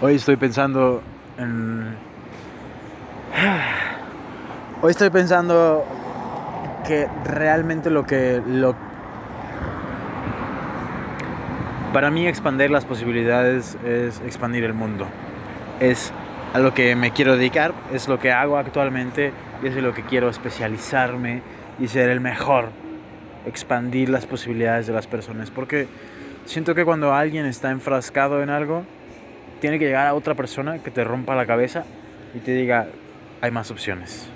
Hoy estoy pensando en... Hoy estoy pensando que realmente lo que... Lo... Para mí expandir las posibilidades es expandir el mundo. Es a lo que me quiero dedicar, es lo que hago actualmente y es lo que quiero especializarme y ser el mejor. Expandir las posibilidades de las personas. Porque siento que cuando alguien está enfrascado en algo, tiene que llegar a otra persona que te rompa la cabeza y te diga, hay más opciones.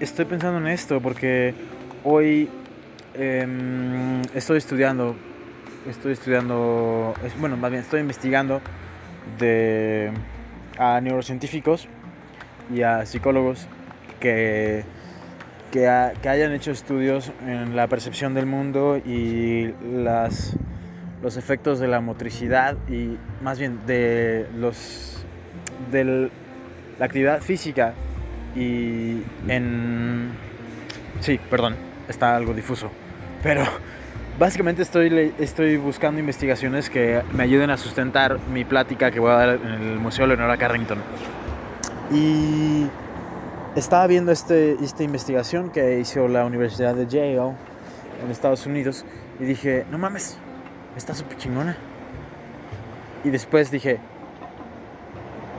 Estoy pensando en esto porque hoy em, estoy estudiando, estoy estudiando, bueno, más bien estoy investigando de, a neurocientíficos y a psicólogos que que, hayan hecho estudios en la percepción del mundo y las, los efectos de la motricidad y más bien de los de la actividad física y en sí, perdón, está algo difuso, pero básicamente estoy estoy buscando investigaciones que me ayuden a sustentar mi plática que voy a dar en el Museo Leonora Carrington. Y estaba viendo este, esta investigación que hizo la Universidad de Yale en Estados Unidos y dije, no mames, está súper chingona. Y después dije,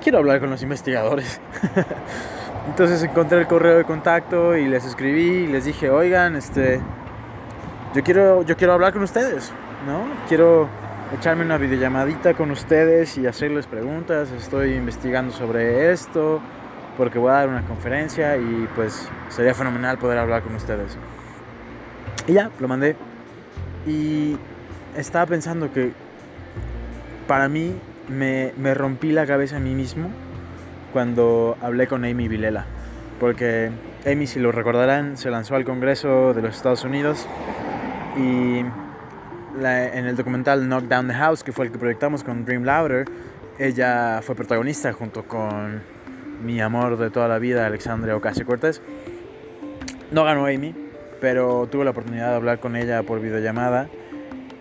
quiero hablar con los investigadores. Entonces encontré el correo de contacto y les escribí y les dije, oigan, este, yo quiero, yo quiero hablar con ustedes, ¿no? Quiero echarme una videollamadita con ustedes y hacerles preguntas. Estoy investigando sobre esto porque voy a dar una conferencia y pues sería fenomenal poder hablar con ustedes. Y ya, lo mandé. Y estaba pensando que para mí me, me rompí la cabeza a mí mismo cuando hablé con Amy Vilela. Porque Amy, si lo recordarán, se lanzó al Congreso de los Estados Unidos y en el documental Knock Down the House, que fue el que proyectamos con Dream Louder, ella fue protagonista junto con mi amor de toda la vida, Alexandria Ocasio Cortés. No ganó Amy, pero tuve la oportunidad de hablar con ella por videollamada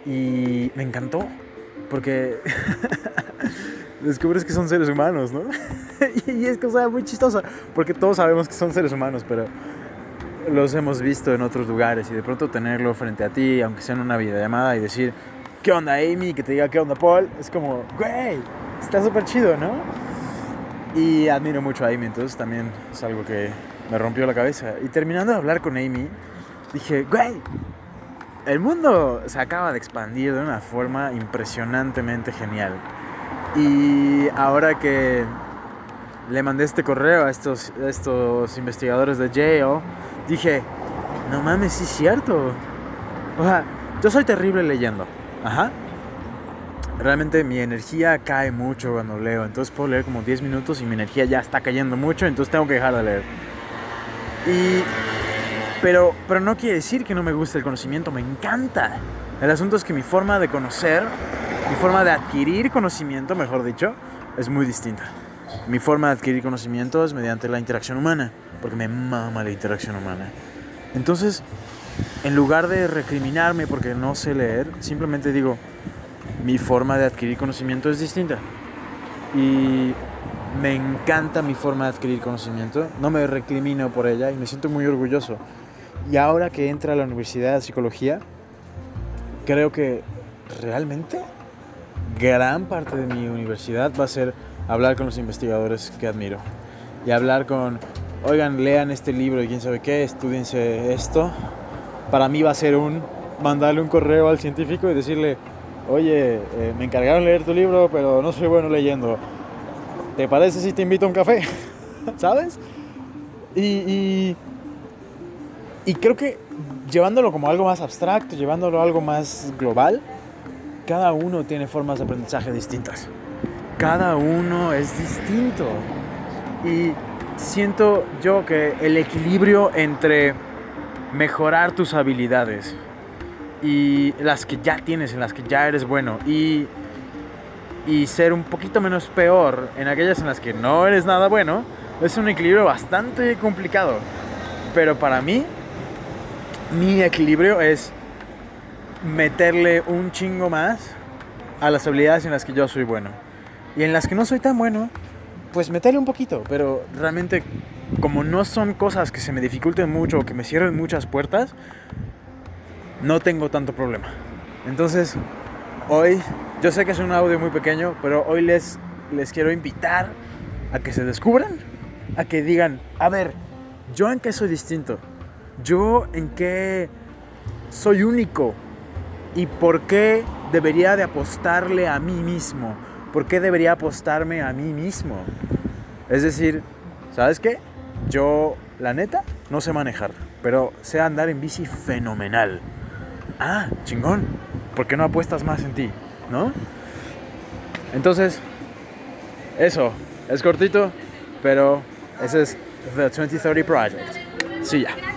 y me encantó, porque descubres que son seres humanos, ¿no? y es cosa muy chistosa, porque todos sabemos que son seres humanos, pero los hemos visto en otros lugares y de pronto tenerlo frente a ti, aunque sea en una videollamada, y decir, ¿qué onda Amy? Que te diga, ¿qué onda Paul? Es como, güey, está súper chido, ¿no? Y admiro mucho a Amy, entonces también es algo que me rompió la cabeza. Y terminando de hablar con Amy, dije, güey, el mundo se acaba de expandir de una forma impresionantemente genial. Y ahora que le mandé este correo a estos, estos investigadores de Yale, dije, no mames, sí es cierto. O sea, yo soy terrible leyendo. Ajá realmente mi energía cae mucho cuando leo. Entonces puedo leer como 10 minutos y mi energía ya está cayendo mucho, entonces tengo que dejar de leer. Y, pero, pero no quiere decir que no me guste el conocimiento, me encanta. El asunto es que mi forma de conocer, mi forma de adquirir conocimiento, mejor dicho, es muy distinta. Mi forma de adquirir conocimiento es mediante la interacción humana, porque me mama la interacción humana. Entonces, en lugar de recriminarme porque no sé leer, simplemente digo, mi forma de adquirir conocimiento es distinta. Y me encanta mi forma de adquirir conocimiento, no me recrimino por ella y me siento muy orgulloso. Y ahora que entra a la Universidad de Psicología, creo que realmente gran parte de mi universidad va a ser hablar con los investigadores que admiro. Y hablar con, oigan, lean este libro y quién sabe qué, estudiense esto. Para mí va a ser un mandarle un correo al científico y decirle, oye, eh, me encargaron leer tu libro, pero no soy bueno leyendo. ¿Te parece si te invito a un café? ¿Sabes? Y, y, creo que llevándolo como algo más abstracto, llevándolo a algo más global, cada uno tiene formas de aprendizaje distintas. Cada uno es distinto. Y siento yo que el equilibrio entre mejorar tus habilidades y las que ya tienes, en las que ya eres bueno y, y ser un poquito menos peor en aquellas en las que no eres nada bueno, es un equilibrio bastante complicado. Pero para mí, mi equilibrio es meterle un chingo más a las habilidades en las que yo soy bueno. Y en las que no soy tan bueno, pues meterle un poquito. Pero realmente, como no son cosas que se me dificulten mucho o que me cierren muchas puertas, no tengo tanto problema. Entonces, hoy, yo sé que es un audio muy pequeño, pero hoy les, les quiero invitar a que se descubran, a que digan, a ver, yo en qué soy distinto, yo en qué soy único y por qué debería de apostarle a mí mismo, por qué debería apostarme a mí mismo. Es decir, ¿sabes qué? Yo, la neta, no sé manejar, pero sé andar en bici fenomenal. Ah, chingón. ¿Por qué no apuestas más en ti? ¿No? Entonces, eso, es cortito, pero ese es The 2030 Project. Sí, ya.